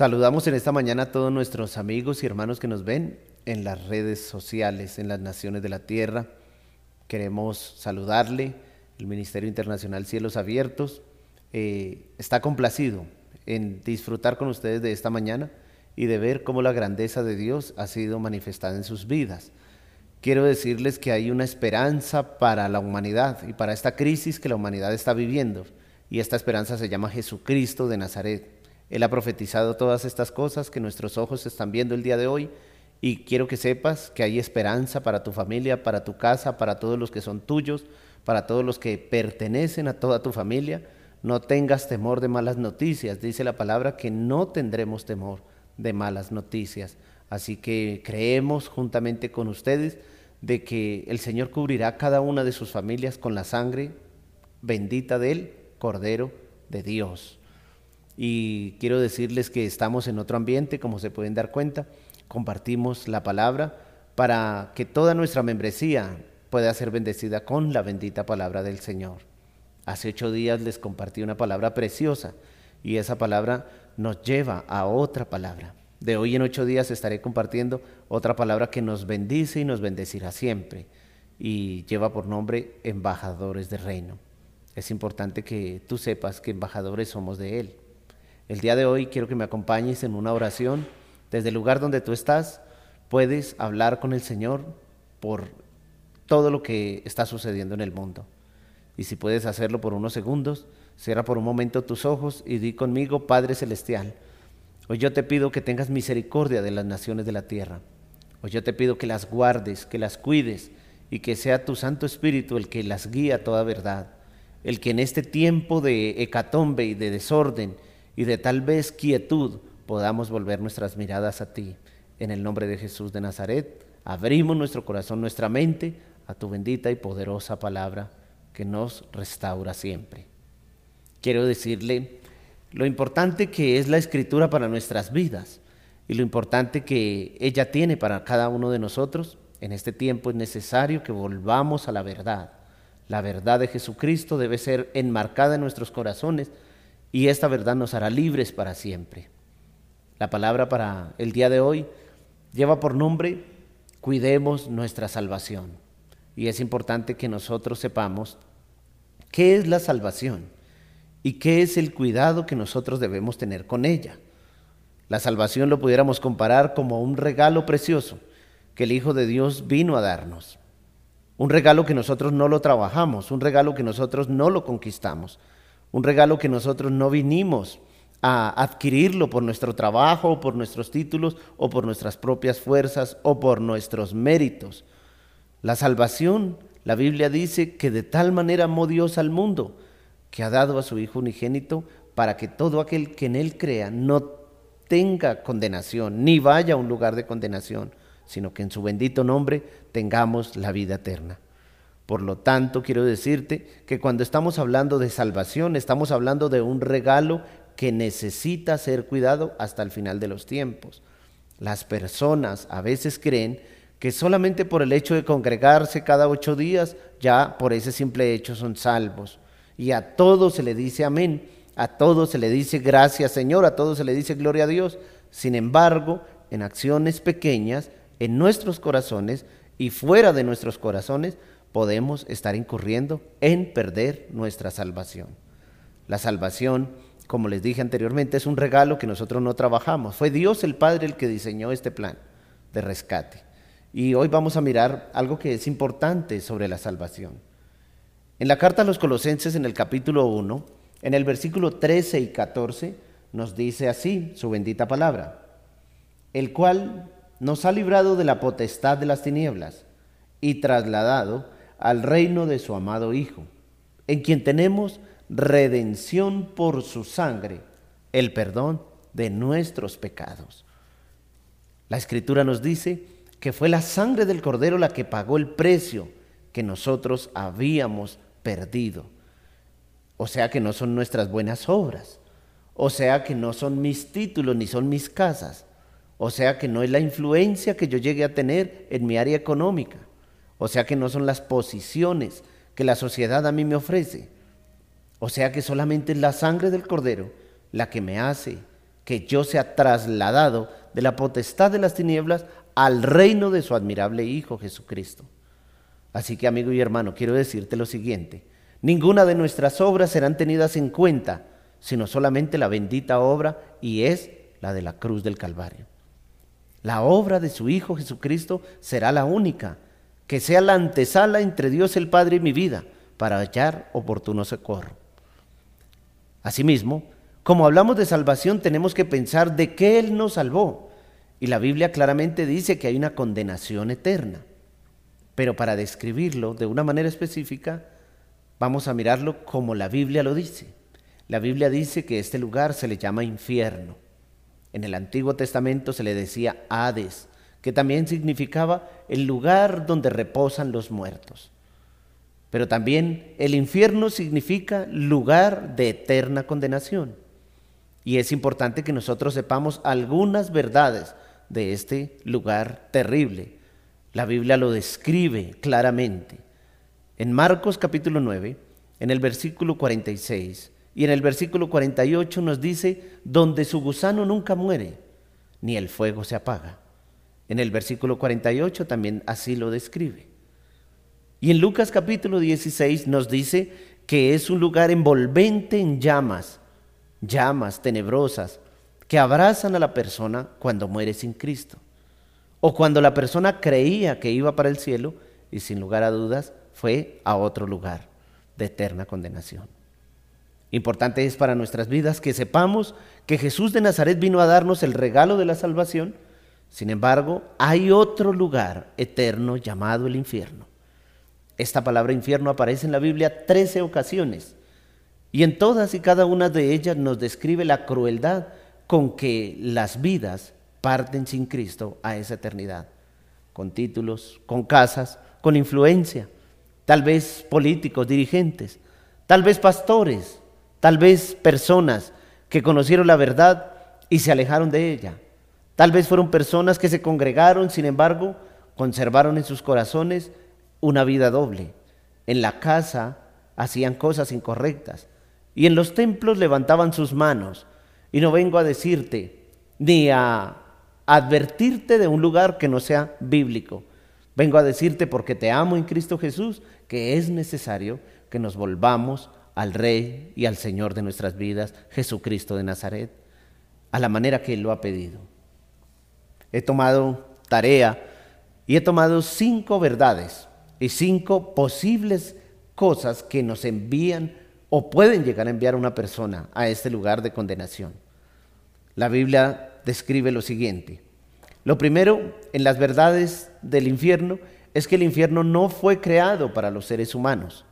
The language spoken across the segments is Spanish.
Saludamos en esta mañana a todos nuestros amigos y hermanos que nos ven en las redes sociales, en las naciones de la tierra. Queremos saludarle. El Ministerio Internacional Cielos Abiertos eh, está complacido en disfrutar con ustedes de esta mañana y de ver cómo la grandeza de Dios ha sido manifestada en sus vidas. Quiero decirles que hay una esperanza para la humanidad y para esta crisis que la humanidad está viviendo. Y esta esperanza se llama Jesucristo de Nazaret. Él ha profetizado todas estas cosas que nuestros ojos están viendo el día de hoy y quiero que sepas que hay esperanza para tu familia, para tu casa, para todos los que son tuyos, para todos los que pertenecen a toda tu familia. No tengas temor de malas noticias. Dice la palabra que no tendremos temor de malas noticias. Así que creemos juntamente con ustedes de que el Señor cubrirá cada una de sus familias con la sangre bendita del Cordero de Dios y quiero decirles que estamos en otro ambiente, como se pueden dar cuenta, compartimos la palabra para que toda nuestra membresía pueda ser bendecida con la bendita palabra del Señor. Hace ocho días les compartí una palabra preciosa y esa palabra nos lleva a otra palabra. De hoy en ocho días estaré compartiendo otra palabra que nos bendice y nos bendecirá siempre y lleva por nombre embajadores del reino. Es importante que tú sepas que embajadores somos de Él. El día de hoy quiero que me acompañes en una oración. Desde el lugar donde tú estás, puedes hablar con el Señor por todo lo que está sucediendo en el mundo. Y si puedes hacerlo por unos segundos, cierra por un momento tus ojos y di conmigo, Padre Celestial, hoy yo te pido que tengas misericordia de las naciones de la tierra. Hoy yo te pido que las guardes, que las cuides y que sea tu Santo Espíritu el que las guíe a toda verdad. El que en este tiempo de hecatombe y de desorden, y de tal vez quietud podamos volver nuestras miradas a ti. En el nombre de Jesús de Nazaret, abrimos nuestro corazón, nuestra mente a tu bendita y poderosa palabra que nos restaura siempre. Quiero decirle lo importante que es la escritura para nuestras vidas y lo importante que ella tiene para cada uno de nosotros. En este tiempo es necesario que volvamos a la verdad. La verdad de Jesucristo debe ser enmarcada en nuestros corazones y esta verdad nos hará libres para siempre. La palabra para el día de hoy lleva por nombre Cuidemos nuestra salvación. Y es importante que nosotros sepamos qué es la salvación y qué es el cuidado que nosotros debemos tener con ella. La salvación lo pudiéramos comparar como un regalo precioso que el Hijo de Dios vino a darnos. Un regalo que nosotros no lo trabajamos, un regalo que nosotros no lo conquistamos, un regalo que nosotros no vinimos a adquirirlo por nuestro trabajo, por nuestros títulos, o por nuestras propias fuerzas, o por nuestros méritos. La salvación, la Biblia dice que de tal manera amó Dios al mundo, que ha dado a su Hijo unigénito para que todo aquel que en Él crea no tenga condenación, ni vaya a un lugar de condenación, sino que en su bendito nombre tengamos la vida eterna. Por lo tanto, quiero decirte que cuando estamos hablando de salvación, estamos hablando de un regalo que necesita ser cuidado hasta el final de los tiempos. Las personas a veces creen que solamente por el hecho de congregarse cada ocho días, ya por ese simple hecho son salvos. Y a todos se le dice amén, a todos se le dice gracias Señor, a todos se le dice gloria a Dios. Sin embargo, en acciones pequeñas, en nuestros corazones y fuera de nuestros corazones, podemos estar incurriendo en perder nuestra salvación. La salvación, como les dije anteriormente, es un regalo que nosotros no trabajamos. Fue Dios el Padre el que diseñó este plan de rescate. Y hoy vamos a mirar algo que es importante sobre la salvación. En la carta a los Colosenses, en el capítulo 1, en el versículo 13 y 14, nos dice así su bendita palabra, el cual nos ha librado de la potestad de las tinieblas y trasladado al reino de su amado Hijo, en quien tenemos redención por su sangre, el perdón de nuestros pecados. La escritura nos dice que fue la sangre del cordero la que pagó el precio que nosotros habíamos perdido. O sea que no son nuestras buenas obras. O sea que no son mis títulos ni son mis casas. O sea que no es la influencia que yo llegue a tener en mi área económica. O sea que no son las posiciones que la sociedad a mí me ofrece. O sea que solamente es la sangre del cordero la que me hace que yo sea trasladado de la potestad de las tinieblas al reino de su admirable Hijo Jesucristo. Así que amigo y hermano, quiero decirte lo siguiente, ninguna de nuestras obras serán tenidas en cuenta, sino solamente la bendita obra y es la de la cruz del Calvario. La obra de su Hijo Jesucristo será la única, que sea la antesala entre Dios el Padre y mi vida, para hallar oportuno socorro. Asimismo, como hablamos de salvación, tenemos que pensar de qué Él nos salvó. Y la Biblia claramente dice que hay una condenación eterna. Pero para describirlo de una manera específica, vamos a mirarlo como la Biblia lo dice. La Biblia dice que este lugar se le llama infierno. En el Antiguo Testamento se le decía Hades, que también significaba el lugar donde reposan los muertos. Pero también el infierno significa lugar de eterna condenación. Y es importante que nosotros sepamos algunas verdades de este lugar terrible. La Biblia lo describe claramente. En Marcos capítulo 9, en el versículo 46 y en el versículo 48 nos dice, donde su gusano nunca muere, ni el fuego se apaga. En el versículo 48 también así lo describe. Y en Lucas capítulo 16 nos dice que es un lugar envolvente en llamas, llamas tenebrosas, que abrazan a la persona cuando muere sin Cristo. O cuando la persona creía que iba para el cielo y sin lugar a dudas fue a otro lugar de eterna condenación. Importante es para nuestras vidas que sepamos que Jesús de Nazaret vino a darnos el regalo de la salvación. Sin embargo, hay otro lugar eterno llamado el infierno. Esta palabra infierno aparece en la Biblia 13 ocasiones y en todas y cada una de ellas nos describe la crueldad con que las vidas parten sin Cristo a esa eternidad, con títulos, con casas, con influencia, tal vez políticos, dirigentes, tal vez pastores, tal vez personas que conocieron la verdad y se alejaron de ella. Tal vez fueron personas que se congregaron, sin embargo, conservaron en sus corazones una vida doble. En la casa hacían cosas incorrectas y en los templos levantaban sus manos. Y no vengo a decirte ni a advertirte de un lugar que no sea bíblico. Vengo a decirte porque te amo en Cristo Jesús que es necesario que nos volvamos al Rey y al Señor de nuestras vidas, Jesucristo de Nazaret, a la manera que Él lo ha pedido. He tomado tarea y he tomado cinco verdades y cinco posibles cosas que nos envían o pueden llegar a enviar a una persona a este lugar de condenación. La Biblia describe lo siguiente. Lo primero en las verdades del infierno es que el infierno no fue creado para los seres humanos.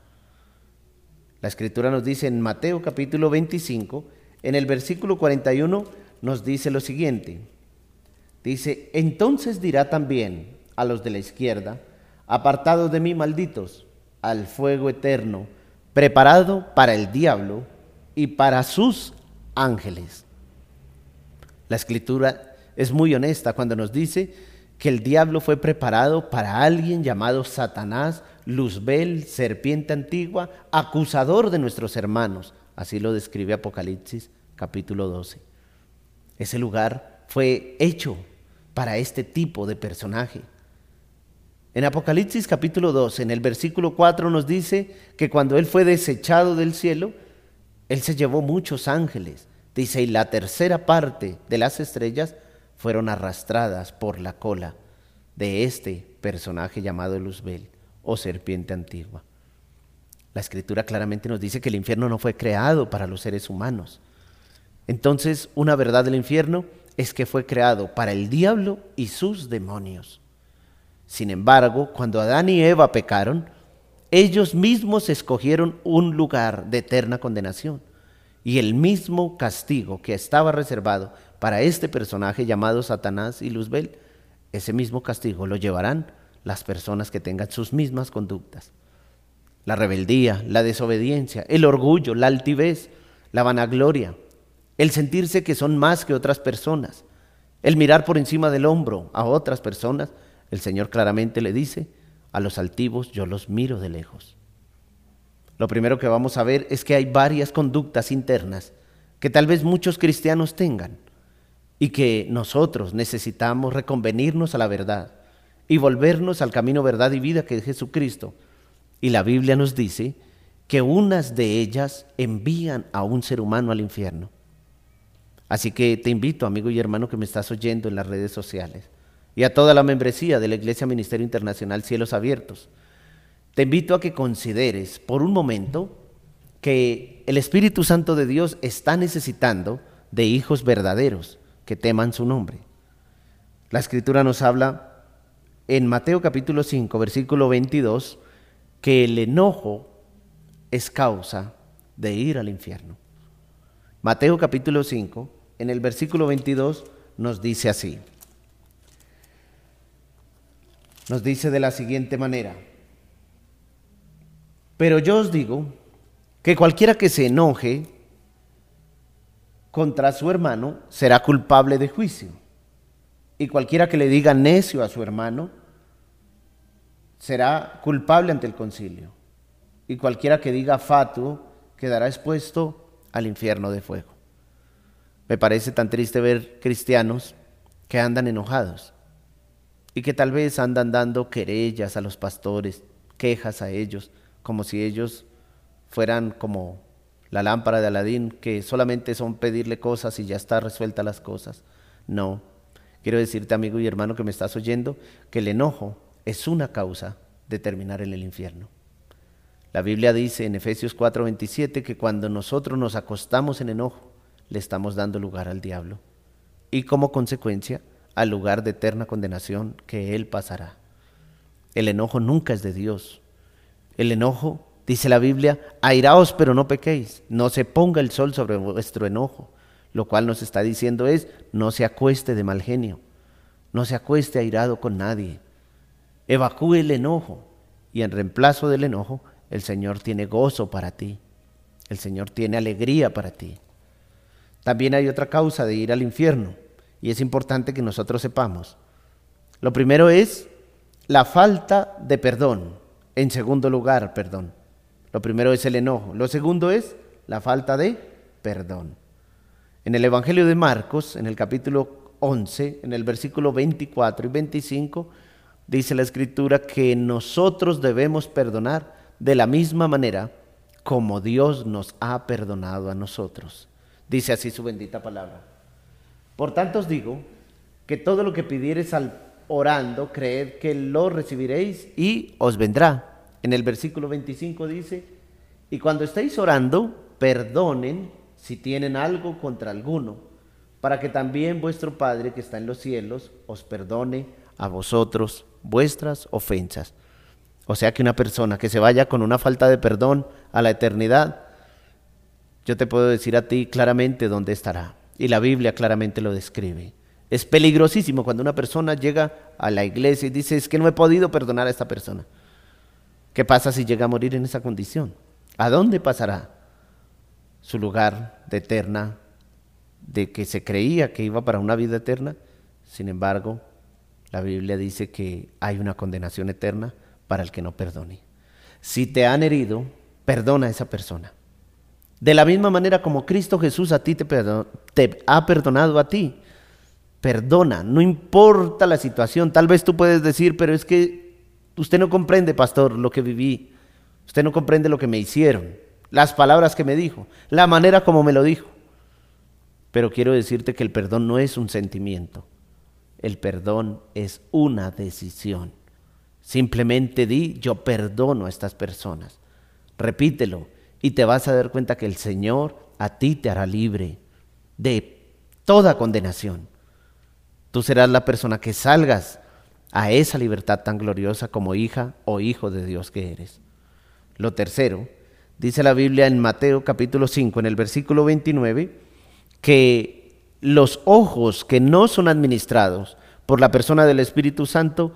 La escritura nos dice en Mateo capítulo 25, en el versículo 41 nos dice lo siguiente. Dice, entonces dirá también a los de la izquierda, apartados de mí, malditos, al fuego eterno, preparado para el diablo y para sus ángeles. La escritura es muy honesta cuando nos dice que el diablo fue preparado para alguien llamado Satanás, Luzbel, serpiente antigua, acusador de nuestros hermanos. Así lo describe Apocalipsis capítulo 12. Ese lugar fue hecho para este tipo de personaje. En Apocalipsis capítulo 2, en el versículo 4 nos dice que cuando Él fue desechado del cielo, Él se llevó muchos ángeles. Dice, y la tercera parte de las estrellas fueron arrastradas por la cola de este personaje llamado Luzbel o serpiente antigua. La escritura claramente nos dice que el infierno no fue creado para los seres humanos. Entonces, una verdad del infierno es que fue creado para el diablo y sus demonios. Sin embargo, cuando Adán y Eva pecaron, ellos mismos escogieron un lugar de eterna condenación. Y el mismo castigo que estaba reservado para este personaje llamado Satanás y Luzbel, ese mismo castigo lo llevarán las personas que tengan sus mismas conductas. La rebeldía, la desobediencia, el orgullo, la altivez, la vanagloria, el sentirse que son más que otras personas, el mirar por encima del hombro a otras personas, el Señor claramente le dice, a los altivos yo los miro de lejos. Lo primero que vamos a ver es que hay varias conductas internas que tal vez muchos cristianos tengan. y que nosotros necesitamos reconvenirnos a la verdad y volvernos al camino verdad y vida que es Jesucristo. Y la Biblia nos dice que unas de ellas envían a un ser humano al infierno. Así que te invito, amigo y hermano que me estás oyendo en las redes sociales, y a toda la membresía de la Iglesia Ministerio Internacional Cielos Abiertos, te invito a que consideres por un momento que el Espíritu Santo de Dios está necesitando de hijos verdaderos que teman su nombre. La Escritura nos habla en Mateo capítulo 5, versículo 22, que el enojo es causa de ir al infierno. Mateo capítulo 5, en el versículo 22, nos dice así. Nos dice de la siguiente manera, pero yo os digo que cualquiera que se enoje contra su hermano será culpable de juicio. Y cualquiera que le diga necio a su hermano será culpable ante el concilio. Y cualquiera que diga fatuo quedará expuesto al infierno de fuego. Me parece tan triste ver cristianos que andan enojados y que tal vez andan dando querellas a los pastores, quejas a ellos, como si ellos fueran como la lámpara de Aladín, que solamente son pedirle cosas y ya está resuelta las cosas. No. Quiero decirte, amigo y hermano que me estás oyendo, que el enojo es una causa de terminar en el infierno. La Biblia dice en Efesios 4:27 que cuando nosotros nos acostamos en enojo, le estamos dando lugar al diablo y como consecuencia al lugar de eterna condenación que él pasará. El enojo nunca es de Dios. El enojo Dice la Biblia, airaos pero no pequéis, no se ponga el sol sobre vuestro enojo. Lo cual nos está diciendo es, no se acueste de mal genio, no se acueste airado con nadie. Evacúe el enojo y en reemplazo del enojo, el Señor tiene gozo para ti, el Señor tiene alegría para ti. También hay otra causa de ir al infierno y es importante que nosotros sepamos. Lo primero es la falta de perdón. En segundo lugar, perdón. Lo primero es el enojo. Lo segundo es la falta de perdón. En el Evangelio de Marcos, en el capítulo 11, en el versículo 24 y 25, dice la escritura que nosotros debemos perdonar de la misma manera como Dios nos ha perdonado a nosotros. Dice así su bendita palabra. Por tanto os digo que todo lo que pidiereis al orando, creed que lo recibiréis y os vendrá en el versículo 25 dice, y cuando estéis orando, perdonen si tienen algo contra alguno, para que también vuestro Padre que está en los cielos os perdone a vosotros vuestras ofensas. O sea que una persona que se vaya con una falta de perdón a la eternidad, yo te puedo decir a ti claramente dónde estará. Y la Biblia claramente lo describe. Es peligrosísimo cuando una persona llega a la iglesia y dice, es que no he podido perdonar a esta persona. ¿Qué pasa si llega a morir en esa condición? ¿A dónde pasará su lugar de eterna, de que se creía que iba para una vida eterna? Sin embargo, la Biblia dice que hay una condenación eterna para el que no perdone. Si te han herido, perdona a esa persona. De la misma manera como Cristo Jesús a ti te, ha perdonado a ti. Perdona, no importa la situación. Tal vez tú puedes decir, pero es que Usted no comprende, pastor, lo que viví. Usted no comprende lo que me hicieron, las palabras que me dijo, la manera como me lo dijo. Pero quiero decirte que el perdón no es un sentimiento. El perdón es una decisión. Simplemente di, yo perdono a estas personas. Repítelo y te vas a dar cuenta que el Señor a ti te hará libre de toda condenación. Tú serás la persona que salgas a esa libertad tan gloriosa como hija o hijo de Dios que eres. Lo tercero, dice la Biblia en Mateo capítulo 5, en el versículo 29, que los ojos que no son administrados por la persona del Espíritu Santo,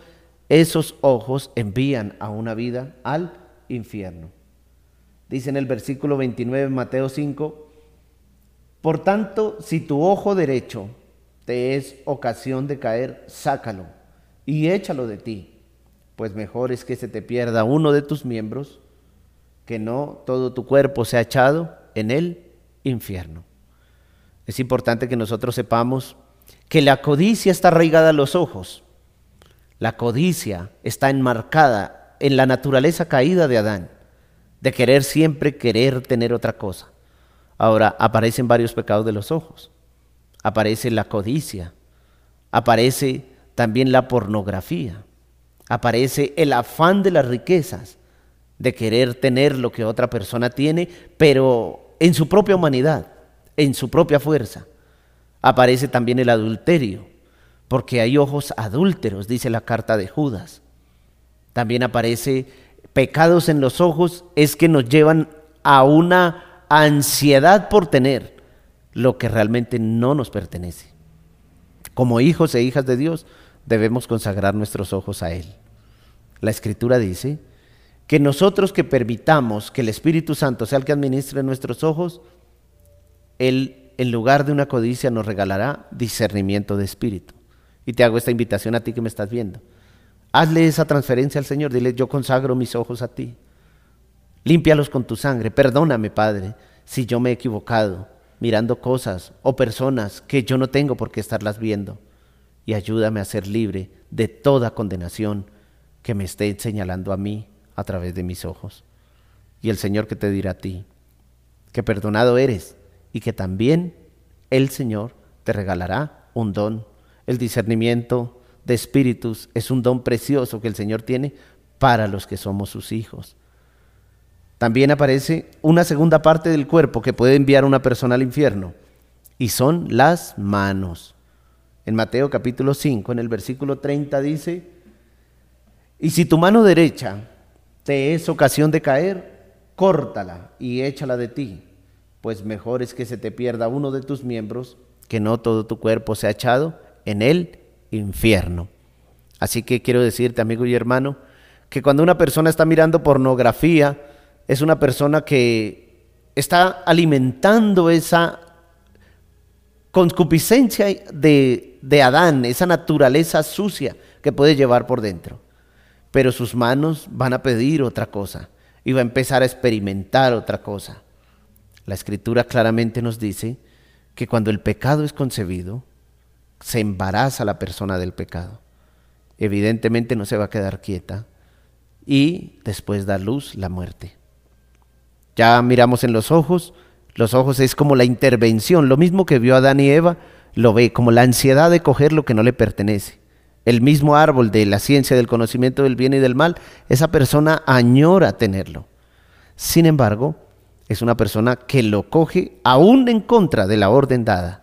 esos ojos envían a una vida al infierno. Dice en el versículo 29 Mateo 5, por tanto, si tu ojo derecho te es ocasión de caer, sácalo y échalo de ti, pues mejor es que se te pierda uno de tus miembros que no todo tu cuerpo sea echado en el infierno. Es importante que nosotros sepamos que la codicia está arraigada a los ojos. La codicia está enmarcada en la naturaleza caída de Adán, de querer siempre querer tener otra cosa. Ahora aparecen varios pecados de los ojos. Aparece la codicia, aparece también la pornografía, aparece el afán de las riquezas, de querer tener lo que otra persona tiene, pero en su propia humanidad, en su propia fuerza. Aparece también el adulterio, porque hay ojos adúlteros, dice la carta de Judas. También aparece pecados en los ojos, es que nos llevan a una ansiedad por tener lo que realmente no nos pertenece. Como hijos e hijas de Dios debemos consagrar nuestros ojos a Él. La Escritura dice que nosotros que permitamos que el Espíritu Santo sea el que administre nuestros ojos, Él en lugar de una codicia nos regalará discernimiento de espíritu. Y te hago esta invitación a ti que me estás viendo. Hazle esa transferencia al Señor, dile, yo consagro mis ojos a ti. Límpialos con tu sangre. Perdóname, Padre, si yo me he equivocado mirando cosas o personas que yo no tengo por qué estarlas viendo. Y ayúdame a ser libre de toda condenación que me esté señalando a mí a través de mis ojos. Y el Señor que te dirá a ti, que perdonado eres y que también el Señor te regalará un don. El discernimiento de espíritus es un don precioso que el Señor tiene para los que somos sus hijos. También aparece una segunda parte del cuerpo que puede enviar una persona al infierno, y son las manos. En Mateo capítulo 5, en el versículo 30 dice, y si tu mano derecha te es ocasión de caer, córtala y échala de ti, pues mejor es que se te pierda uno de tus miembros, que no todo tu cuerpo sea echado en el infierno. Así que quiero decirte, amigo y hermano, que cuando una persona está mirando pornografía, es una persona que está alimentando esa concupiscencia de, de, Adán, esa naturaleza sucia que puede llevar por dentro. Pero sus manos van a pedir otra cosa y va a empezar a experimentar otra cosa. La escritura claramente nos dice que cuando el pecado es concebido, se embaraza la persona del pecado. Evidentemente no se va a quedar quieta y después da luz la muerte. Ya miramos en los ojos, los ojos es como la intervención, lo mismo que vio Adán y Eva, lo ve como la ansiedad de coger lo que no le pertenece. El mismo árbol de la ciencia del conocimiento del bien y del mal, esa persona añora tenerlo. Sin embargo, es una persona que lo coge aún en contra de la orden dada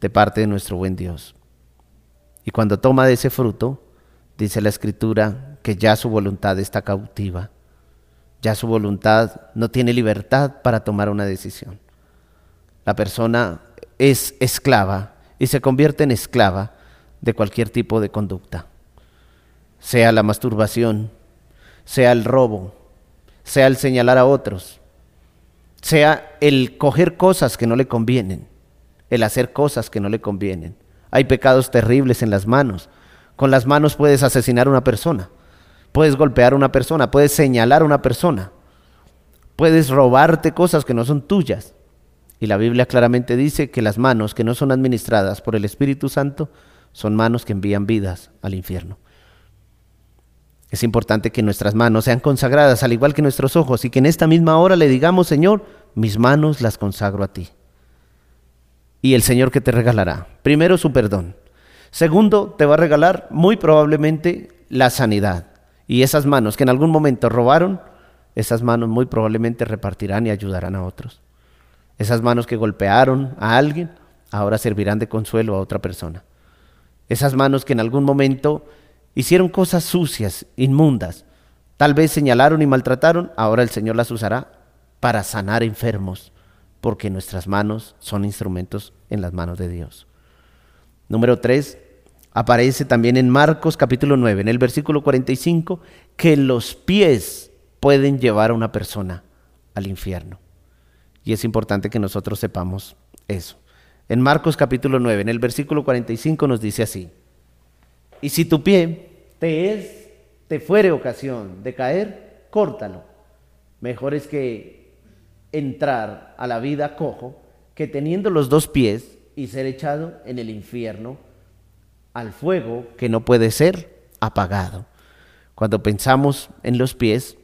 de parte de nuestro buen Dios. Y cuando toma de ese fruto, dice la escritura que ya su voluntad está cautiva ya su voluntad no tiene libertad para tomar una decisión. La persona es esclava y se convierte en esclava de cualquier tipo de conducta, sea la masturbación, sea el robo, sea el señalar a otros, sea el coger cosas que no le convienen, el hacer cosas que no le convienen. Hay pecados terribles en las manos. Con las manos puedes asesinar a una persona. Puedes golpear a una persona, puedes señalar a una persona, puedes robarte cosas que no son tuyas. Y la Biblia claramente dice que las manos que no son administradas por el Espíritu Santo son manos que envían vidas al infierno. Es importante que nuestras manos sean consagradas al igual que nuestros ojos y que en esta misma hora le digamos, Señor, mis manos las consagro a ti. Y el Señor que te regalará, primero su perdón. Segundo, te va a regalar muy probablemente la sanidad. Y esas manos que en algún momento robaron, esas manos muy probablemente repartirán y ayudarán a otros. Esas manos que golpearon a alguien, ahora servirán de consuelo a otra persona. Esas manos que en algún momento hicieron cosas sucias, inmundas, tal vez señalaron y maltrataron, ahora el Señor las usará para sanar enfermos, porque nuestras manos son instrumentos en las manos de Dios. Número tres, aparece también en Marcos capítulo 9, en el versículo 45, que los pies pueden llevar a una persona al infierno. Y es importante que nosotros sepamos eso. En Marcos capítulo 9, en el versículo 45 nos dice así, y si tu pie te es, te fuere ocasión de caer, córtalo. Mejor es que entrar a la vida cojo que teniendo los dos pies y ser echado en el infierno al fuego que no puede ser apagado. Cuando pensamos en los pies,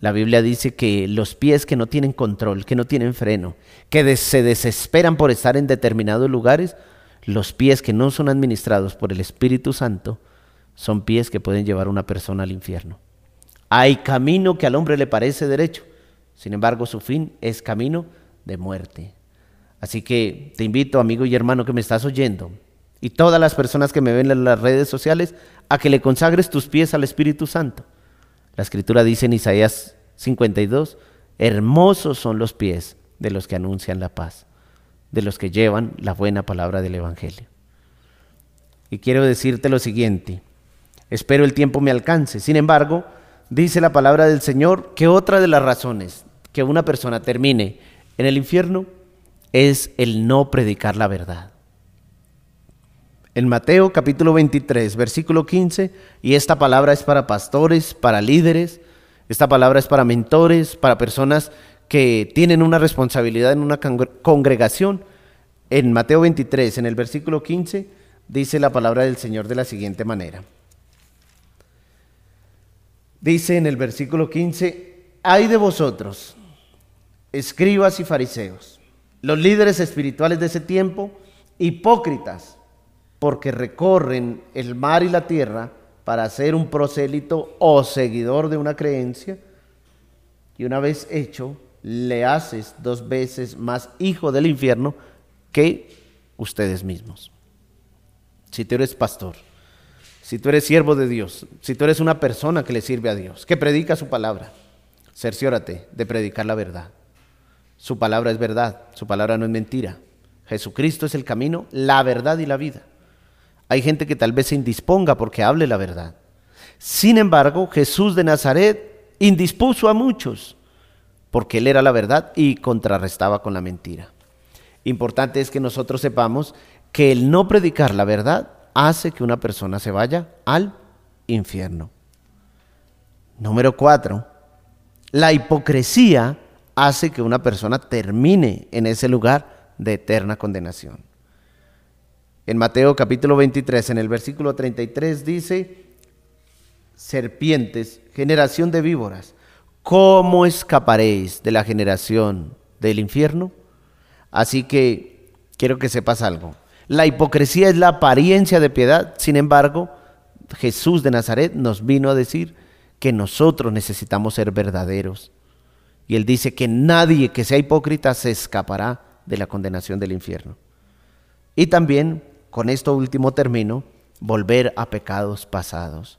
la Biblia dice que los pies que no tienen control, que no tienen freno, que se desesperan por estar en determinados lugares, los pies que no son administrados por el Espíritu Santo, son pies que pueden llevar a una persona al infierno. Hay camino que al hombre le parece derecho, sin embargo su fin es camino de muerte. Así que te invito, amigo y hermano que me estás oyendo, y todas las personas que me ven en las redes sociales, a que le consagres tus pies al Espíritu Santo. La escritura dice en Isaías 52, hermosos son los pies de los que anuncian la paz, de los que llevan la buena palabra del Evangelio. Y quiero decirte lo siguiente, espero el tiempo me alcance, sin embargo, dice la palabra del Señor que otra de las razones que una persona termine en el infierno es el no predicar la verdad en Mateo capítulo 23, versículo 15, y esta palabra es para pastores, para líderes, esta palabra es para mentores, para personas que tienen una responsabilidad en una congregación. En Mateo 23, en el versículo 15, dice la palabra del Señor de la siguiente manera. Dice en el versículo 15, hay de vosotros, escribas y fariseos, los líderes espirituales de ese tiempo, hipócritas porque recorren el mar y la tierra para ser un prosélito o seguidor de una creencia, y una vez hecho, le haces dos veces más hijo del infierno que ustedes mismos. Si tú eres pastor, si tú eres siervo de Dios, si tú eres una persona que le sirve a Dios, que predica su palabra, cerciórate de predicar la verdad. Su palabra es verdad, su palabra no es mentira. Jesucristo es el camino, la verdad y la vida. Hay gente que tal vez se indisponga porque hable la verdad. Sin embargo, Jesús de Nazaret indispuso a muchos porque él era la verdad y contrarrestaba con la mentira. Importante es que nosotros sepamos que el no predicar la verdad hace que una persona se vaya al infierno. Número cuatro, la hipocresía hace que una persona termine en ese lugar de eterna condenación. En Mateo capítulo 23, en el versículo 33 dice, serpientes, generación de víboras, ¿cómo escaparéis de la generación del infierno? Así que quiero que sepas algo. La hipocresía es la apariencia de piedad, sin embargo, Jesús de Nazaret nos vino a decir que nosotros necesitamos ser verdaderos. Y él dice que nadie que sea hipócrita se escapará de la condenación del infierno. Y también con esto último termino, volver a pecados pasados.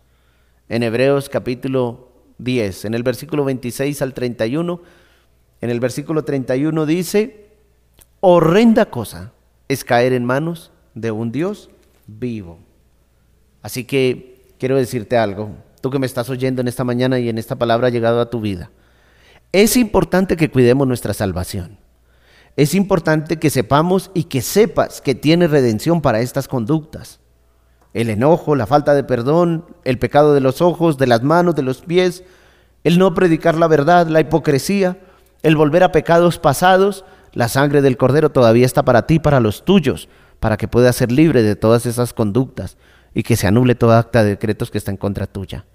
En Hebreos capítulo 10, en el versículo 26 al 31, en el versículo 31 dice, horrenda cosa es caer en manos de un Dios vivo. Así que quiero decirte algo, tú que me estás oyendo en esta mañana y en esta palabra ha llegado a tu vida. Es importante que cuidemos nuestra salvación es importante que sepamos y que sepas que tiene redención para estas conductas. El enojo, la falta de perdón, el pecado de los ojos, de las manos, de los pies, el no predicar la verdad, la hipocresía, el volver a pecados pasados, la sangre del cordero todavía está para ti, para los tuyos, para que puedas ser libre de todas esas conductas y que se anule toda acta de decretos que está en contra tuya.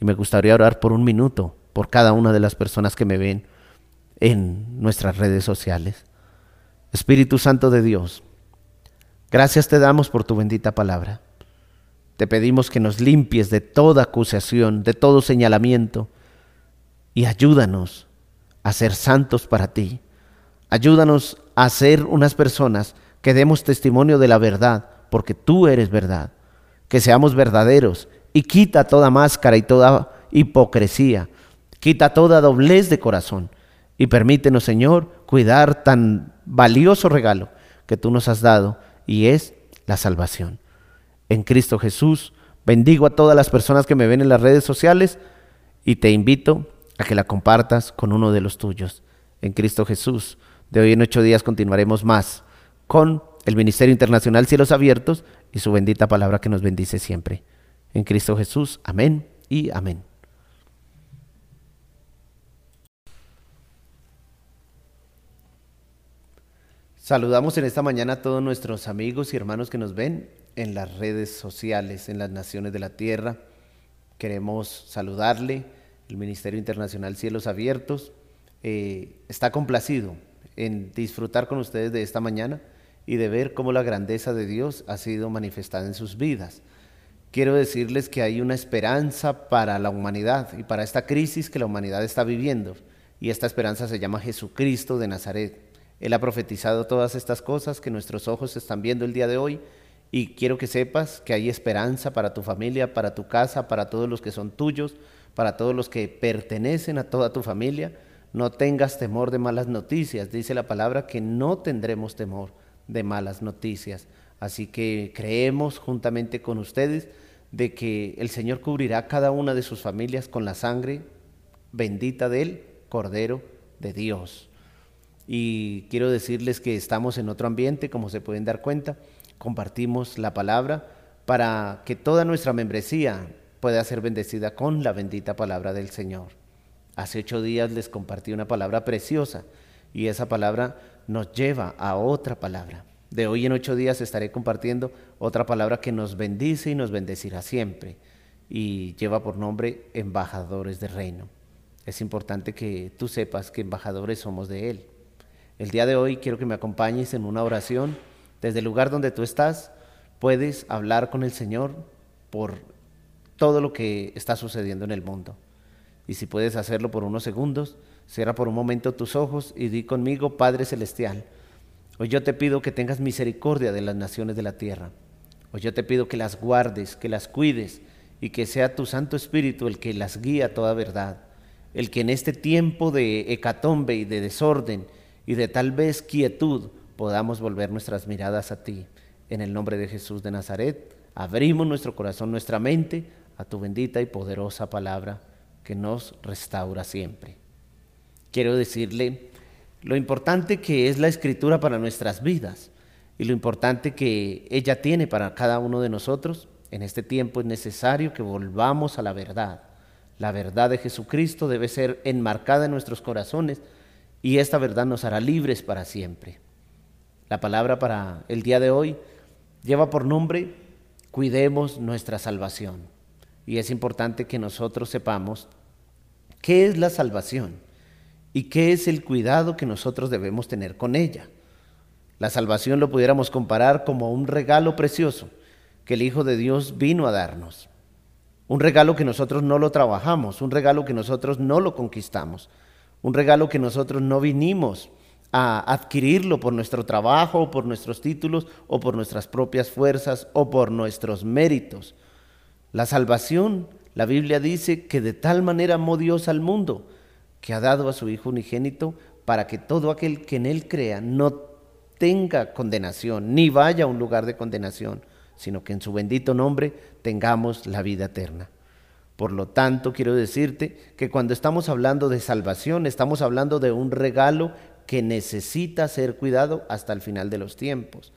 Y me gustaría orar por un minuto por cada una de las personas que me ven en nuestras redes sociales. Espíritu Santo de Dios, gracias te damos por tu bendita palabra. Te pedimos que nos limpies de toda acusación, de todo señalamiento, y ayúdanos a ser santos para ti. Ayúdanos a ser unas personas que demos testimonio de la verdad, porque tú eres verdad. Que seamos verdaderos y quita toda máscara y toda hipocresía. Quita toda doblez de corazón y permítenos, Señor, cuidar tan valioso regalo que tú nos has dado y es la salvación. En Cristo Jesús, bendigo a todas las personas que me ven en las redes sociales y te invito a que la compartas con uno de los tuyos. En Cristo Jesús, de hoy en ocho días continuaremos más con el Ministerio Internacional Cielos Abiertos y su bendita palabra que nos bendice siempre. En Cristo Jesús, amén y amén. Saludamos en esta mañana a todos nuestros amigos y hermanos que nos ven en las redes sociales, en las naciones de la tierra. Queremos saludarle. El Ministerio Internacional Cielos Abiertos eh, está complacido en disfrutar con ustedes de esta mañana y de ver cómo la grandeza de Dios ha sido manifestada en sus vidas. Quiero decirles que hay una esperanza para la humanidad y para esta crisis que la humanidad está viviendo. Y esta esperanza se llama Jesucristo de Nazaret. Él ha profetizado todas estas cosas que nuestros ojos están viendo el día de hoy y quiero que sepas que hay esperanza para tu familia, para tu casa, para todos los que son tuyos, para todos los que pertenecen a toda tu familia. No tengas temor de malas noticias. Dice la palabra que no tendremos temor de malas noticias. Así que creemos juntamente con ustedes de que el Señor cubrirá cada una de sus familias con la sangre bendita del Cordero de Dios y quiero decirles que estamos en otro ambiente, como se pueden dar cuenta, compartimos la palabra para que toda nuestra membresía pueda ser bendecida con la bendita palabra del Señor. Hace ocho días les compartí una palabra preciosa y esa palabra nos lleva a otra palabra. De hoy en ocho días estaré compartiendo otra palabra que nos bendice y nos bendecirá siempre y lleva por nombre embajadores del reino. Es importante que tú sepas que embajadores somos de Él. El día de hoy quiero que me acompañes en una oración. Desde el lugar donde tú estás, puedes hablar con el Señor por todo lo que está sucediendo en el mundo. Y si puedes hacerlo por unos segundos, cierra por un momento tus ojos y di conmigo, Padre Celestial, hoy yo te pido que tengas misericordia de las naciones de la tierra. Hoy yo te pido que las guardes, que las cuides y que sea tu Santo Espíritu el que las guíe a toda verdad. El que en este tiempo de hecatombe y de desorden, y de tal vez quietud podamos volver nuestras miradas a ti. En el nombre de Jesús de Nazaret, abrimos nuestro corazón, nuestra mente a tu bendita y poderosa palabra que nos restaura siempre. Quiero decirle lo importante que es la escritura para nuestras vidas y lo importante que ella tiene para cada uno de nosotros. En este tiempo es necesario que volvamos a la verdad. La verdad de Jesucristo debe ser enmarcada en nuestros corazones y esta verdad nos hará libres para siempre. La palabra para el día de hoy lleva por nombre Cuidemos nuestra salvación. Y es importante que nosotros sepamos qué es la salvación y qué es el cuidado que nosotros debemos tener con ella. La salvación lo pudiéramos comparar como un regalo precioso que el Hijo de Dios vino a darnos. Un regalo que nosotros no lo trabajamos, un regalo que nosotros no lo conquistamos, un regalo que nosotros no vinimos a adquirirlo por nuestro trabajo, o por nuestros títulos, o por nuestras propias fuerzas, o por nuestros méritos. La salvación, la Biblia dice que de tal manera amó Dios al mundo, que ha dado a su Hijo unigénito para que todo aquel que en Él crea no tenga condenación, ni vaya a un lugar de condenación, sino que en su bendito nombre tengamos la vida eterna. Por lo tanto, quiero decirte que cuando estamos hablando de salvación, estamos hablando de un regalo que necesita ser cuidado hasta el final de los tiempos.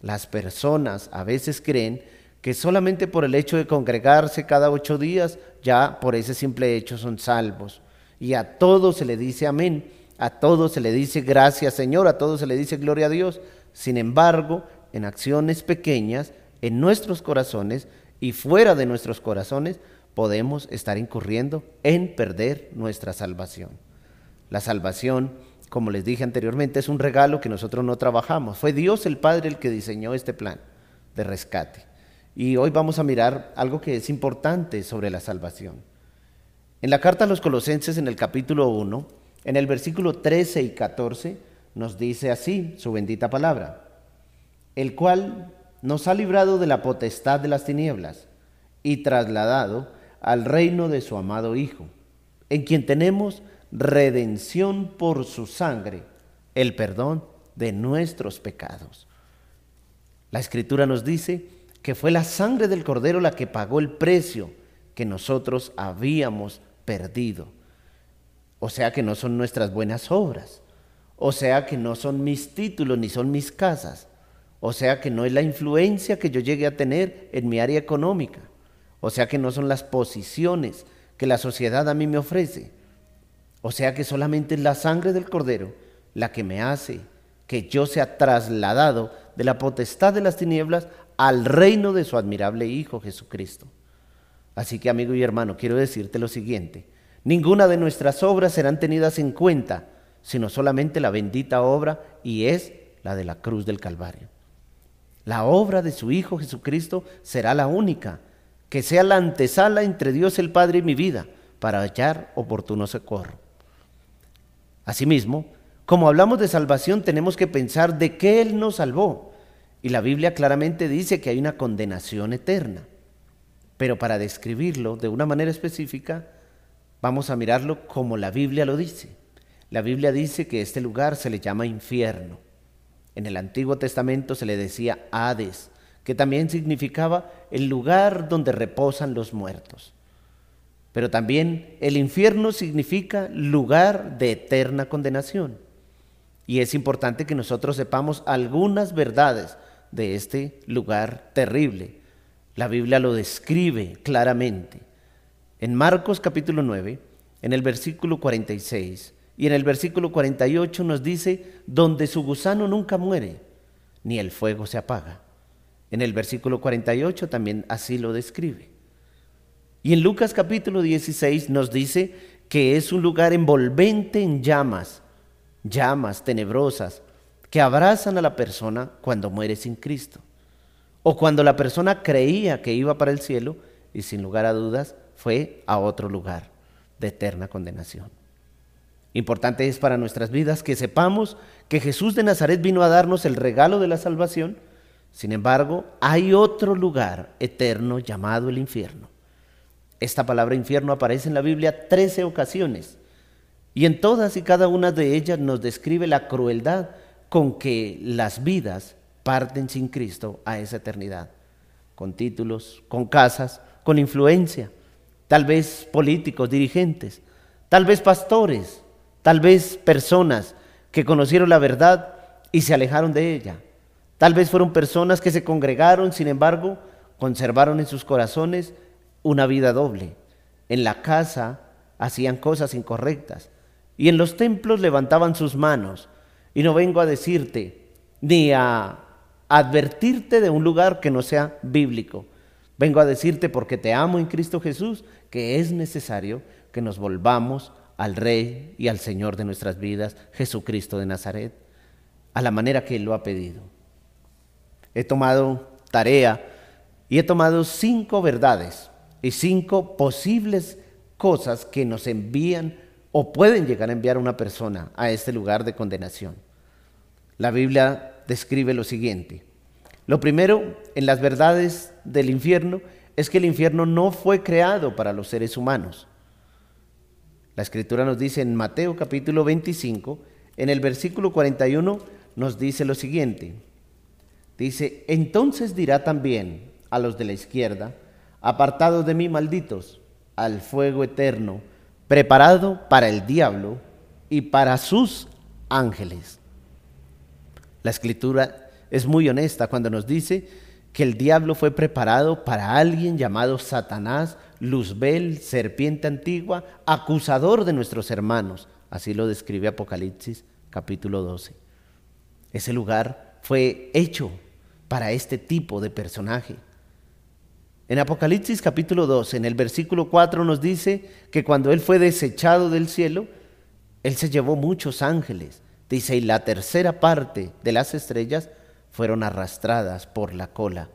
Las personas a veces creen que solamente por el hecho de congregarse cada ocho días, ya por ese simple hecho son salvos. Y a todos se le dice amén, a todos se le dice gracias Señor, a todos se le dice gloria a Dios. Sin embargo, en acciones pequeñas, en nuestros corazones y fuera de nuestros corazones, podemos estar incurriendo en perder nuestra salvación. La salvación, como les dije anteriormente, es un regalo que nosotros no trabajamos. Fue Dios el Padre el que diseñó este plan de rescate. Y hoy vamos a mirar algo que es importante sobre la salvación. En la carta a los Colosenses, en el capítulo 1, en el versículo 13 y 14, nos dice así su bendita palabra, el cual nos ha librado de la potestad de las tinieblas y trasladado al reino de su amado Hijo, en quien tenemos redención por su sangre, el perdón de nuestros pecados. La escritura nos dice que fue la sangre del cordero la que pagó el precio que nosotros habíamos perdido. O sea que no son nuestras buenas obras. O sea que no son mis títulos ni son mis casas. O sea que no es la influencia que yo llegue a tener en mi área económica. O sea que no son las posiciones que la sociedad a mí me ofrece. O sea que solamente es la sangre del cordero la que me hace que yo sea trasladado de la potestad de las tinieblas al reino de su admirable Hijo Jesucristo. Así que amigo y hermano, quiero decirte lo siguiente, ninguna de nuestras obras serán tenidas en cuenta, sino solamente la bendita obra y es la de la cruz del Calvario. La obra de su Hijo Jesucristo será la única, que sea la antesala entre Dios el Padre y mi vida, para hallar oportuno socorro. Asimismo, como hablamos de salvación, tenemos que pensar de qué Él nos salvó. Y la Biblia claramente dice que hay una condenación eterna. Pero para describirlo de una manera específica, vamos a mirarlo como la Biblia lo dice. La Biblia dice que este lugar se le llama infierno. En el Antiguo Testamento se le decía Hades, que también significaba el lugar donde reposan los muertos. Pero también el infierno significa lugar de eterna condenación. Y es importante que nosotros sepamos algunas verdades de este lugar terrible. La Biblia lo describe claramente. En Marcos capítulo 9, en el versículo 46 y en el versículo 48 nos dice, donde su gusano nunca muere, ni el fuego se apaga. En el versículo 48 también así lo describe. Y en Lucas capítulo 16 nos dice que es un lugar envolvente en llamas, llamas tenebrosas, que abrazan a la persona cuando muere sin Cristo. O cuando la persona creía que iba para el cielo y sin lugar a dudas fue a otro lugar de eterna condenación. Importante es para nuestras vidas que sepamos que Jesús de Nazaret vino a darnos el regalo de la salvación. Sin embargo, hay otro lugar eterno llamado el infierno. Esta palabra infierno aparece en la Biblia 13 ocasiones y en todas y cada una de ellas nos describe la crueldad con que las vidas parten sin Cristo a esa eternidad, con títulos, con casas, con influencia, tal vez políticos, dirigentes, tal vez pastores, tal vez personas que conocieron la verdad y se alejaron de ella. Tal vez fueron personas que se congregaron, sin embargo, conservaron en sus corazones una vida doble. En la casa hacían cosas incorrectas y en los templos levantaban sus manos. Y no vengo a decirte ni a advertirte de un lugar que no sea bíblico. Vengo a decirte porque te amo en Cristo Jesús que es necesario que nos volvamos al Rey y al Señor de nuestras vidas, Jesucristo de Nazaret, a la manera que Él lo ha pedido. He tomado tarea y he tomado cinco verdades y cinco posibles cosas que nos envían o pueden llegar a enviar a una persona a este lugar de condenación. La Biblia describe lo siguiente. Lo primero en las verdades del infierno es que el infierno no fue creado para los seres humanos. La escritura nos dice en Mateo capítulo 25, en el versículo 41, nos dice lo siguiente. Dice, entonces dirá también a los de la izquierda, apartados de mí malditos, al fuego eterno, preparado para el diablo y para sus ángeles. La escritura es muy honesta cuando nos dice que el diablo fue preparado para alguien llamado Satanás, Luzbel, serpiente antigua, acusador de nuestros hermanos. Así lo describe Apocalipsis capítulo 12. Ese lugar fue hecho para este tipo de personaje. En Apocalipsis capítulo 12, en el versículo 4 nos dice que cuando Él fue desechado del cielo, Él se llevó muchos ángeles. Dice, y la tercera parte de las estrellas fueron arrastradas por la cola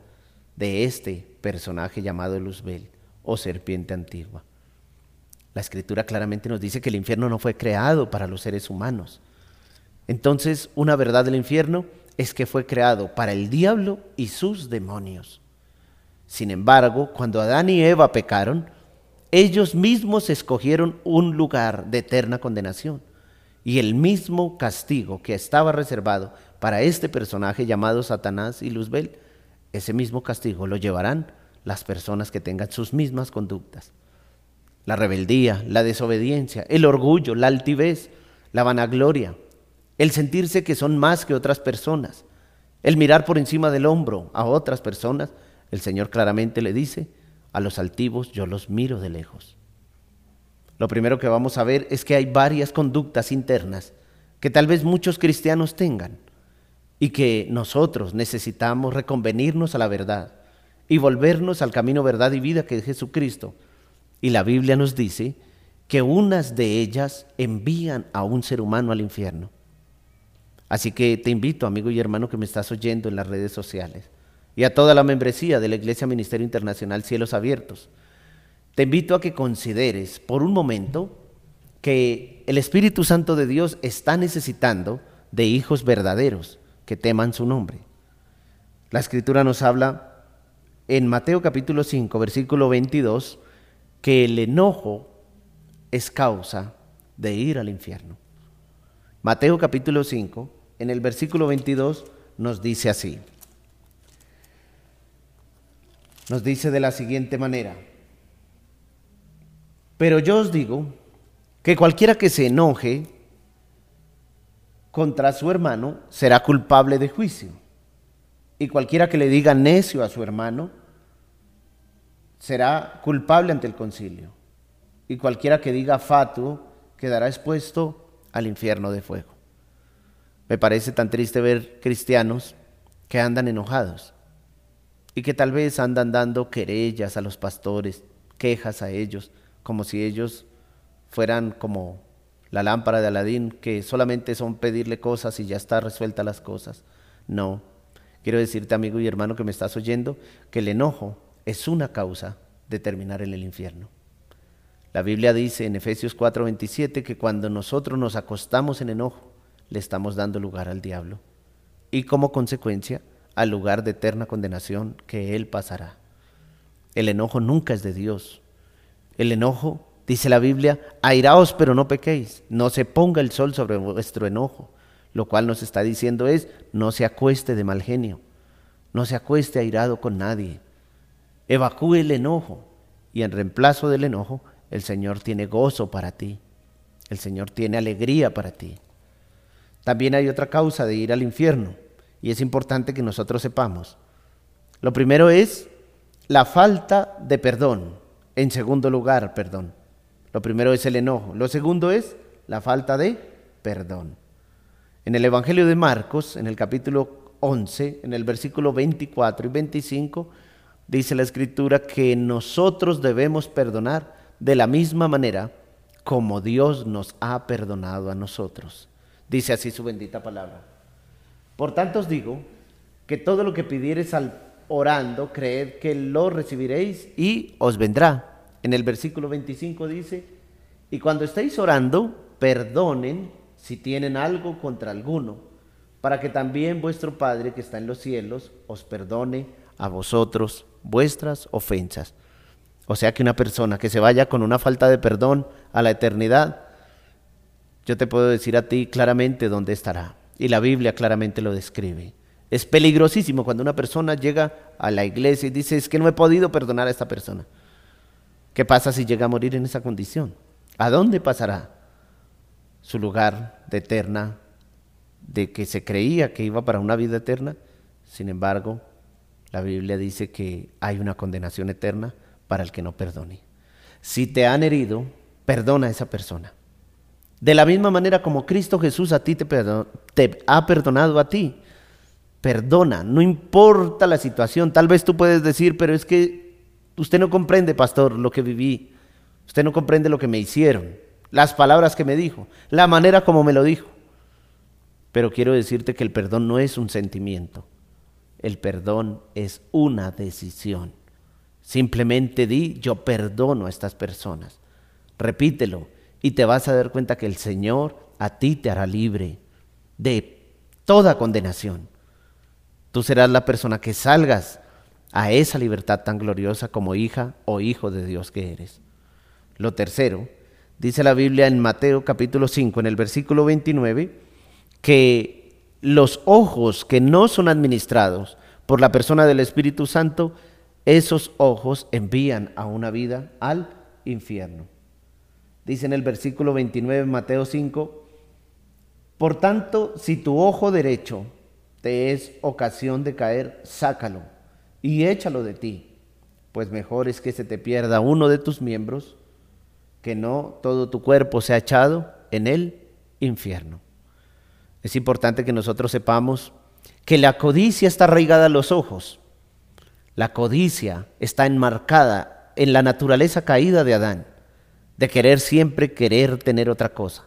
de este personaje llamado Luzbel o serpiente antigua. La escritura claramente nos dice que el infierno no fue creado para los seres humanos. Entonces, una verdad del infierno es que fue creado para el diablo y sus demonios. Sin embargo, cuando Adán y Eva pecaron, ellos mismos escogieron un lugar de eterna condenación. Y el mismo castigo que estaba reservado para este personaje llamado Satanás y Luzbel, ese mismo castigo lo llevarán las personas que tengan sus mismas conductas. La rebeldía, la desobediencia, el orgullo, la altivez, la vanagloria, el sentirse que son más que otras personas, el mirar por encima del hombro a otras personas, el Señor claramente le dice, a los altivos yo los miro de lejos. Lo primero que vamos a ver es que hay varias conductas internas que tal vez muchos cristianos tengan y que nosotros necesitamos reconvenirnos a la verdad y volvernos al camino verdad y vida que es Jesucristo. Y la Biblia nos dice que unas de ellas envían a un ser humano al infierno. Así que te invito, amigo y hermano que me estás oyendo en las redes sociales, y a toda la membresía de la Iglesia Ministerio Internacional Cielos Abiertos, te invito a que consideres por un momento que el Espíritu Santo de Dios está necesitando de hijos verdaderos que teman su nombre. La Escritura nos habla en Mateo capítulo 5, versículo 22, que el enojo es causa de ir al infierno. Mateo capítulo 5, en el versículo 22, nos dice así. Nos dice de la siguiente manera. Pero yo os digo que cualquiera que se enoje contra su hermano será culpable de juicio. Y cualquiera que le diga necio a su hermano será culpable ante el concilio y cualquiera que diga fatuo quedará expuesto al infierno de fuego. Me parece tan triste ver cristianos que andan enojados y que tal vez andan dando querellas a los pastores, quejas a ellos, como si ellos fueran como la lámpara de Aladín, que solamente son pedirle cosas y ya está resuelta las cosas. No, quiero decirte amigo y hermano que me estás oyendo, que el enojo es una causa de terminar en el infierno. La Biblia dice en Efesios 4:27 que cuando nosotros nos acostamos en enojo, le estamos dando lugar al diablo y como consecuencia al lugar de eterna condenación que él pasará. El enojo nunca es de Dios. El enojo, dice la Biblia, airaos pero no pequéis, no se ponga el sol sobre vuestro enojo. Lo cual nos está diciendo es, no se acueste de mal genio, no se acueste airado con nadie. Evacúe el enojo y en reemplazo del enojo el Señor tiene gozo para ti. El Señor tiene alegría para ti. También hay otra causa de ir al infierno y es importante que nosotros sepamos. Lo primero es la falta de perdón. En segundo lugar, perdón. Lo primero es el enojo. Lo segundo es la falta de perdón. En el Evangelio de Marcos, en el capítulo 11, en el versículo 24 y 25, dice la Escritura que nosotros debemos perdonar de la misma manera como Dios nos ha perdonado a nosotros. Dice así su bendita palabra. Por tanto os digo que todo lo que pidiereis al orando, creed que lo recibiréis y os vendrá. En el versículo 25 dice, y cuando estéis orando, perdonen si tienen algo contra alguno, para que también vuestro Padre que está en los cielos os perdone a vosotros vuestras ofensas. O sea que una persona que se vaya con una falta de perdón a la eternidad, yo te puedo decir a ti claramente dónde estará. Y la Biblia claramente lo describe. Es peligrosísimo cuando una persona llega a la iglesia y dice, es que no he podido perdonar a esta persona. ¿Qué pasa si llega a morir en esa condición? ¿A dónde pasará su lugar de eterna, de que se creía que iba para una vida eterna? Sin embargo, la Biblia dice que hay una condenación eterna para el que no perdone. Si te han herido, perdona a esa persona. De la misma manera como Cristo Jesús a ti te, te, ha perdonado a ti. Perdona, no importa la situación. Tal vez tú puedes decir, pero es que usted no comprende, pastor, lo que viví. Usted no comprende lo que me hicieron, las palabras que me dijo, la manera como me lo dijo. Pero quiero decirte que el perdón no es un sentimiento. El perdón es una decisión. Simplemente di, yo perdono a estas personas. Repítelo y te vas a dar cuenta que el Señor a ti te hará libre de toda condenación. Tú serás la persona que salgas a esa libertad tan gloriosa como hija o hijo de Dios que eres. Lo tercero, dice la Biblia en Mateo capítulo 5, en el versículo 29, que los ojos que no son administrados por la persona del Espíritu Santo esos ojos envían a una vida al infierno. Dice en el versículo 29 de Mateo 5, por tanto, si tu ojo derecho te es ocasión de caer, sácalo y échalo de ti, pues mejor es que se te pierda uno de tus miembros que no todo tu cuerpo sea echado en el infierno. Es importante que nosotros sepamos que la codicia está arraigada a los ojos. La codicia está enmarcada en la naturaleza caída de Adán, de querer siempre querer tener otra cosa.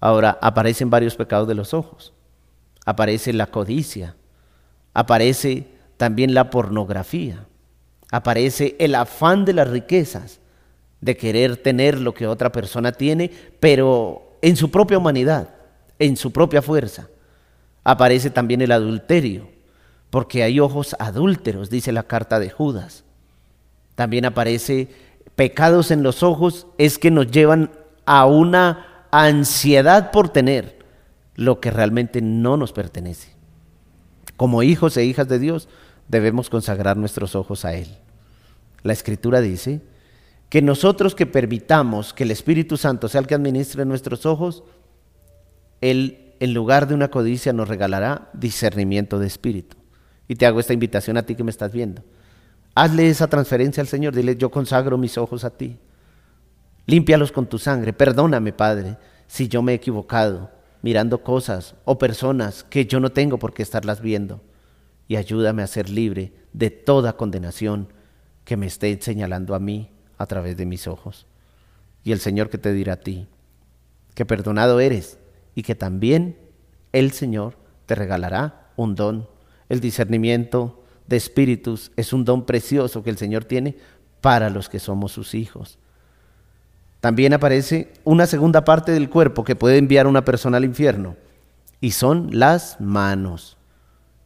Ahora aparecen varios pecados de los ojos. Aparece la codicia, aparece también la pornografía, aparece el afán de las riquezas, de querer tener lo que otra persona tiene, pero en su propia humanidad, en su propia fuerza aparece también el adulterio, porque hay ojos adúlteros, dice la carta de Judas. También aparece pecados en los ojos, es que nos llevan a una ansiedad por tener lo que realmente no nos pertenece. Como hijos e hijas de Dios debemos consagrar nuestros ojos a Él. La Escritura dice que nosotros que permitamos que el Espíritu Santo sea el que administre nuestros ojos, Él en lugar de una codicia, nos regalará discernimiento de espíritu. Y te hago esta invitación a ti que me estás viendo. Hazle esa transferencia al Señor, dile, yo consagro mis ojos a ti. Límpialos con tu sangre. Perdóname, Padre, si yo me he equivocado mirando cosas o personas que yo no tengo por qué estarlas viendo. Y ayúdame a ser libre de toda condenación que me esté señalando a mí a través de mis ojos. Y el Señor que te dirá a ti, que perdonado eres y que también el Señor te regalará un don. El discernimiento de espíritus es un don precioso que el Señor tiene para los que somos sus hijos. También aparece una segunda parte del cuerpo que puede enviar una persona al infierno y son las manos.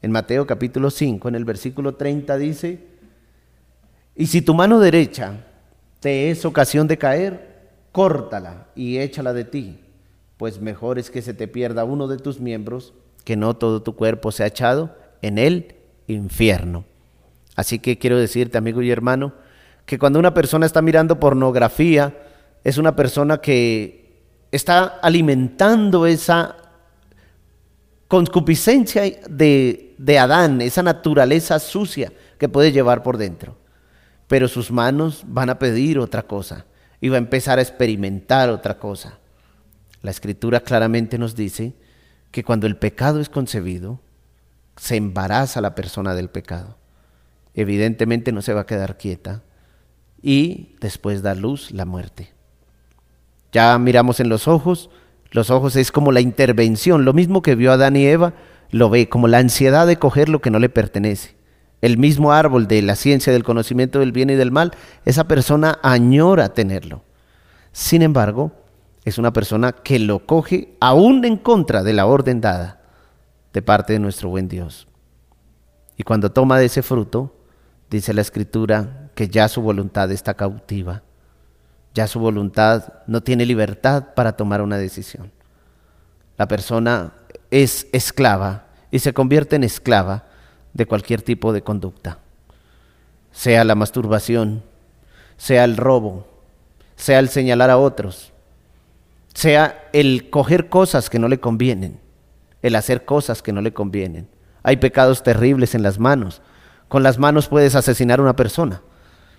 En Mateo capítulo 5, en el versículo 30 dice, y si tu mano derecha te es ocasión de caer, córtala y échala de ti pues mejor es que se te pierda uno de tus miembros, que no todo tu cuerpo sea echado en el infierno. Así que quiero decirte, amigo y hermano, que cuando una persona está mirando pornografía, es una persona que está alimentando esa concupiscencia de, de Adán, esa naturaleza sucia que puede llevar por dentro. Pero sus manos van a pedir otra cosa y va a empezar a experimentar otra cosa. La escritura claramente nos dice que cuando el pecado es concebido, se embaraza la persona del pecado. Evidentemente no se va a quedar quieta y después da luz la muerte. Ya miramos en los ojos, los ojos es como la intervención, lo mismo que vio Adán y Eva, lo ve como la ansiedad de coger lo que no le pertenece. El mismo árbol de la ciencia del conocimiento del bien y del mal, esa persona añora tenerlo. Sin embargo, es una persona que lo coge aún en contra de la orden dada de parte de nuestro buen Dios. Y cuando toma de ese fruto, dice la escritura que ya su voluntad está cautiva, ya su voluntad no tiene libertad para tomar una decisión. La persona es esclava y se convierte en esclava de cualquier tipo de conducta, sea la masturbación, sea el robo, sea el señalar a otros, sea el coger cosas que no le convienen, el hacer cosas que no le convienen. Hay pecados terribles en las manos. Con las manos puedes asesinar a una persona,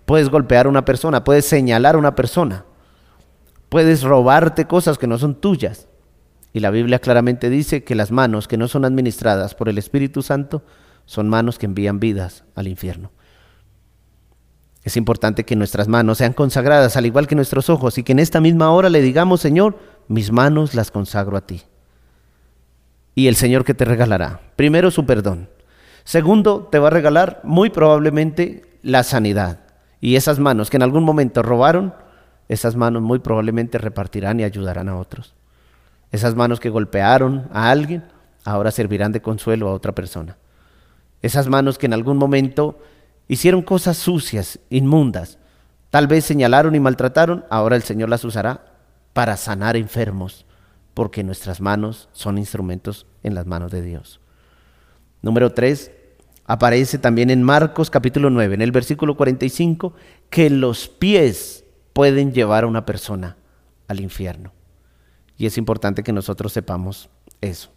puedes golpear a una persona, puedes señalar a una persona, puedes robarte cosas que no son tuyas. Y la Biblia claramente dice que las manos que no son administradas por el Espíritu Santo son manos que envían vidas al infierno. Es importante que nuestras manos sean consagradas, al igual que nuestros ojos, y que en esta misma hora le digamos, Señor, mis manos las consagro a ti. Y el Señor que te regalará, primero su perdón. Segundo, te va a regalar muy probablemente la sanidad. Y esas manos que en algún momento robaron, esas manos muy probablemente repartirán y ayudarán a otros. Esas manos que golpearon a alguien, ahora servirán de consuelo a otra persona. Esas manos que en algún momento hicieron cosas sucias, inmundas, tal vez señalaron y maltrataron, ahora el Señor las usará para sanar enfermos, porque nuestras manos son instrumentos en las manos de Dios. Número 3, aparece también en Marcos capítulo 9, en el versículo 45, que los pies pueden llevar a una persona al infierno. Y es importante que nosotros sepamos eso.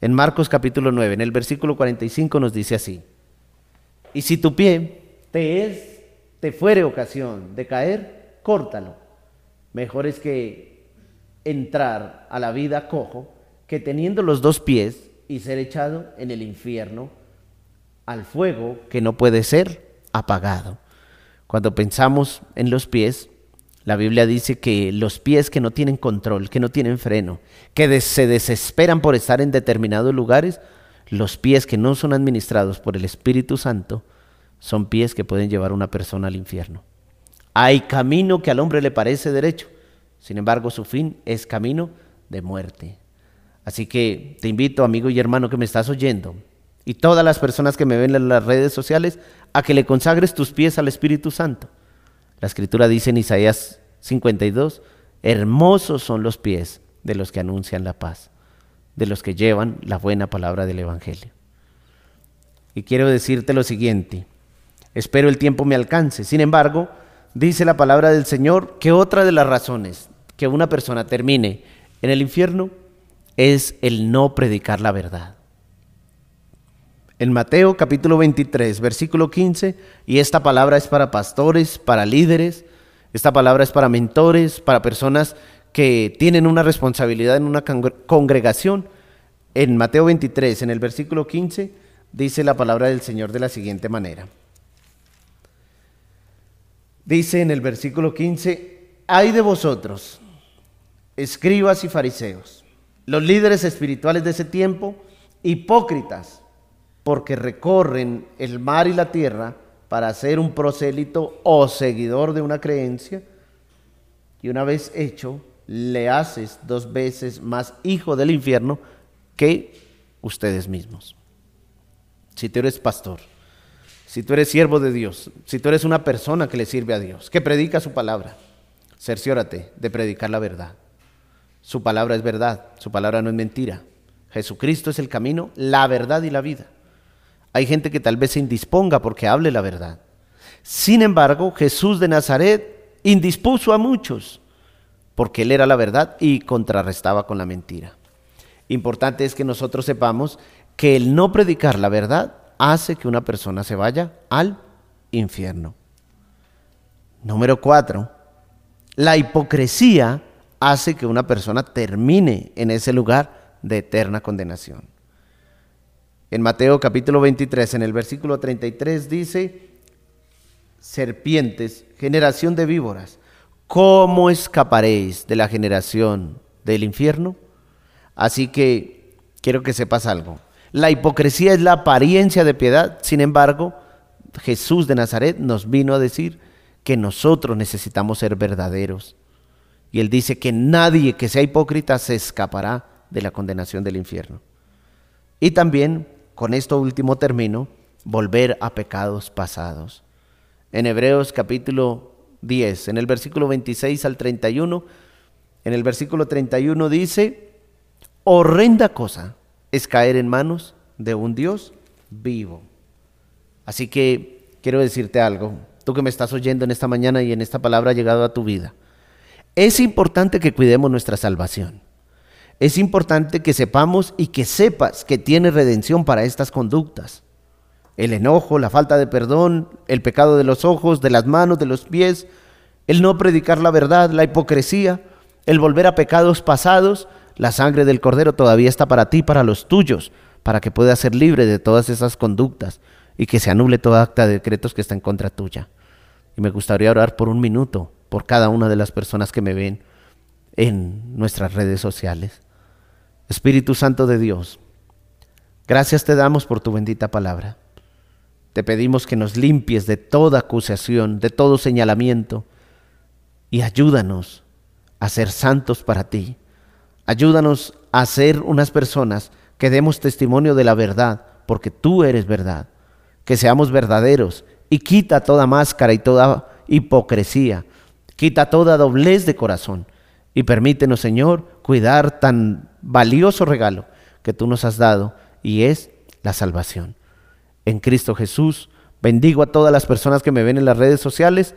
En Marcos capítulo 9, en el versículo 45 nos dice así, y si tu pie te es, te fuere ocasión de caer, córtalo. Mejor es que entrar a la vida cojo que teniendo los dos pies y ser echado en el infierno al fuego que no puede ser apagado. Cuando pensamos en los pies, la Biblia dice que los pies que no tienen control, que no tienen freno, que se desesperan por estar en determinados lugares, los pies que no son administrados por el Espíritu Santo, son pies que pueden llevar a una persona al infierno. Hay camino que al hombre le parece derecho, sin embargo su fin es camino de muerte. Así que te invito, amigo y hermano que me estás oyendo, y todas las personas que me ven en las redes sociales, a que le consagres tus pies al Espíritu Santo. La escritura dice en Isaías 52, hermosos son los pies de los que anuncian la paz, de los que llevan la buena palabra del Evangelio. Y quiero decirte lo siguiente, espero el tiempo me alcance, sin embargo, dice la palabra del Señor que otra de las razones que una persona termine en el infierno es el no predicar la verdad. En Mateo capítulo 23, versículo 15, y esta palabra es para pastores, para líderes, esta palabra es para mentores, para personas que tienen una responsabilidad en una congregación. En Mateo 23, en el versículo 15, dice la palabra del Señor de la siguiente manera. Dice en el versículo 15, hay de vosotros, escribas y fariseos, los líderes espirituales de ese tiempo, hipócritas, porque recorren el mar y la tierra para ser un prosélito o seguidor de una creencia, y una vez hecho, le haces dos veces más hijo del infierno que ustedes mismos. Si tú eres pastor, si tú eres siervo de Dios, si tú eres una persona que le sirve a Dios, que predica su palabra, cerciórate de predicar la verdad. Su palabra es verdad, su palabra no es mentira. Jesucristo es el camino, la verdad y la vida. Hay gente que tal vez se indisponga porque hable la verdad. Sin embargo, Jesús de Nazaret indispuso a muchos porque él era la verdad y contrarrestaba con la mentira. Importante es que nosotros sepamos que el no predicar la verdad hace que una persona se vaya al infierno. Número cuatro, la hipocresía hace que una persona termine en ese lugar de eterna condenación. En Mateo capítulo 23, en el versículo 33 dice, serpientes, generación de víboras, ¿cómo escaparéis de la generación del infierno? Así que quiero que sepas algo. La hipocresía es la apariencia de piedad, sin embargo, Jesús de Nazaret nos vino a decir que nosotros necesitamos ser verdaderos. Y él dice que nadie que sea hipócrita se escapará de la condenación del infierno. Y también, con esto último término, volver a pecados pasados. En Hebreos capítulo 10, en el versículo 26 al 31, en el versículo 31 dice, horrenda cosa es caer en manos de un Dios vivo. Así que quiero decirte algo, tú que me estás oyendo en esta mañana y en esta palabra ha llegado a tu vida. Es importante que cuidemos nuestra salvación. Es importante que sepamos y que sepas que tiene redención para estas conductas. El enojo, la falta de perdón, el pecado de los ojos, de las manos, de los pies, el no predicar la verdad, la hipocresía, el volver a pecados pasados, la sangre del cordero todavía está para ti, para los tuyos, para que puedas ser libre de todas esas conductas y que se anule toda acta de decretos que está en contra tuya. Y me gustaría orar por un minuto por cada una de las personas que me ven en nuestras redes sociales. Espíritu Santo de Dios, gracias te damos por tu bendita palabra. Te pedimos que nos limpies de toda acusación, de todo señalamiento, y ayúdanos a ser santos para ti. Ayúdanos a ser unas personas que demos testimonio de la verdad, porque tú eres verdad. Que seamos verdaderos y quita toda máscara y toda hipocresía Quita toda doblez de corazón y permítenos, Señor, cuidar tan valioso regalo que tú nos has dado y es la salvación. En Cristo Jesús, bendigo a todas las personas que me ven en las redes sociales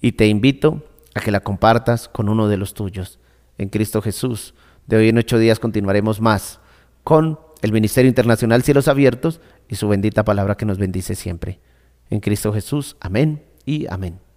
y te invito a que la compartas con uno de los tuyos. En Cristo Jesús, de hoy en ocho días continuaremos más con el Ministerio Internacional Cielos Abiertos y su bendita palabra que nos bendice siempre. En Cristo Jesús, amén y amén.